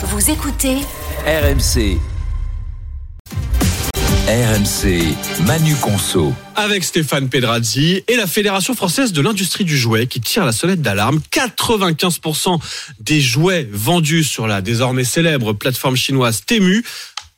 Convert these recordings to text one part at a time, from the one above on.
Vous écoutez RMC. RMC, Manu Conso. avec Stéphane Pedrazzi et la Fédération française de l'industrie du jouet qui tire la sonnette d'alarme. 95% des jouets vendus sur la désormais célèbre plateforme chinoise Temu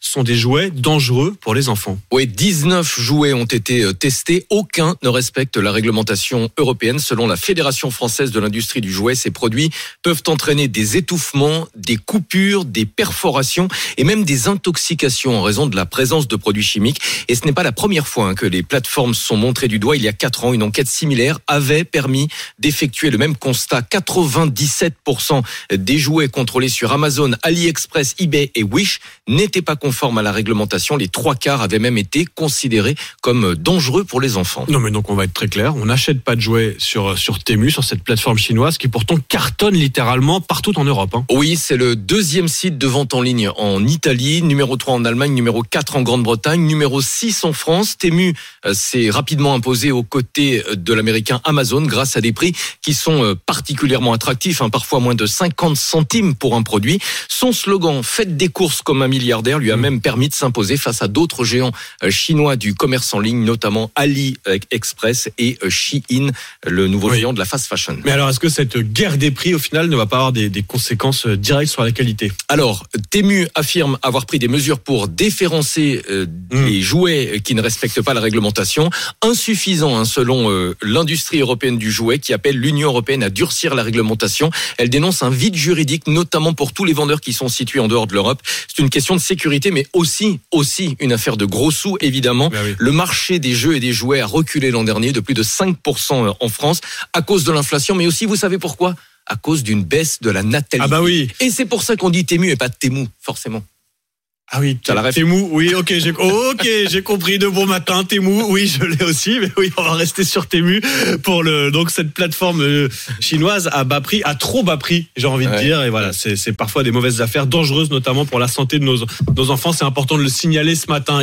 sont des jouets dangereux pour les enfants. Oui, 19 jouets ont été euh, testés. Aucun ne respecte la réglementation européenne. Selon la Fédération française de l'industrie du jouet, ces produits peuvent entraîner des étouffements, des coupures, des perforations et même des intoxications en raison de la présence de produits chimiques. Et ce n'est pas la première fois hein, que les plateformes sont montrées du doigt. Il y a 4 ans, une enquête similaire avait permis d'effectuer le même constat. 97% des jouets contrôlés sur Amazon, AliExpress, eBay et Wish n'étaient pas conformes à la réglementation. Les trois quarts avaient même été considérés comme dangereux pour les enfants. Non mais donc on va être très clair, on n'achète pas de jouets sur, sur Temu, sur cette plateforme chinoise qui pourtant cartonne littéralement partout en Europe. hein. Oui, c'est le deuxième site de vente en ligne en Italie, numéro 3 en Allemagne, numéro 4 en Grande-Bretagne, numéro 6 en France. Temu euh, s'est rapidement imposé aux côtés euh, de l'américain Amazon grâce à des prix qui sont euh, particulièrement attractifs, hein, parfois moins de 50 centimes pour un produit. Son slogan « Faites des courses comme un milliardaire » lui a. même permis de s'imposer face à d'autres géants euh, chinois du commerce en ligne, notamment AliExpress et euh, Shein, le nouveau Oui. géant de la fast fashion. Mais alors est-ce que cette guerre des prix au final ne va pas avoir des, des conséquences euh, directes sur la qualité? Alors, Temu affirme avoir pris des mesures pour déférencer euh, Mm. les jouets qui ne respectent pas la réglementation. Insuffisant, hein, selon euh, l'industrie européenne du jouet, qui appelle l'Union européenne à durcir la réglementation. Elle dénonce un vide juridique, notamment pour tous les vendeurs qui sont situés en dehors de l'Europe. C'est une question de sécurité, mais aussi, aussi une affaire de gros sous, évidemment. Bah oui. Le marché des jeux et des jouets a reculé l'an dernier de plus de 5% en France à cause de l'inflation, mais aussi, vous savez pourquoi? À cause d'une baisse de la natalité. Ah bah oui Et c'est pour ça qu'on dit Tému et pas Témou, forcément. Ah oui, T'as la ref Temu, oui, ok, j'ai ok, j'ai compris de bon matin, Temu, oui, je l'ai aussi, mais oui, on va rester sur Temu pour le donc cette plateforme euh, chinoise à bas prix, à trop bas prix, j'ai envie de dire, et voilà, c'est c'est parfois des mauvaises affaires dangereuses, notamment pour la santé de nos nos enfants. C'est important de le signaler ce matin.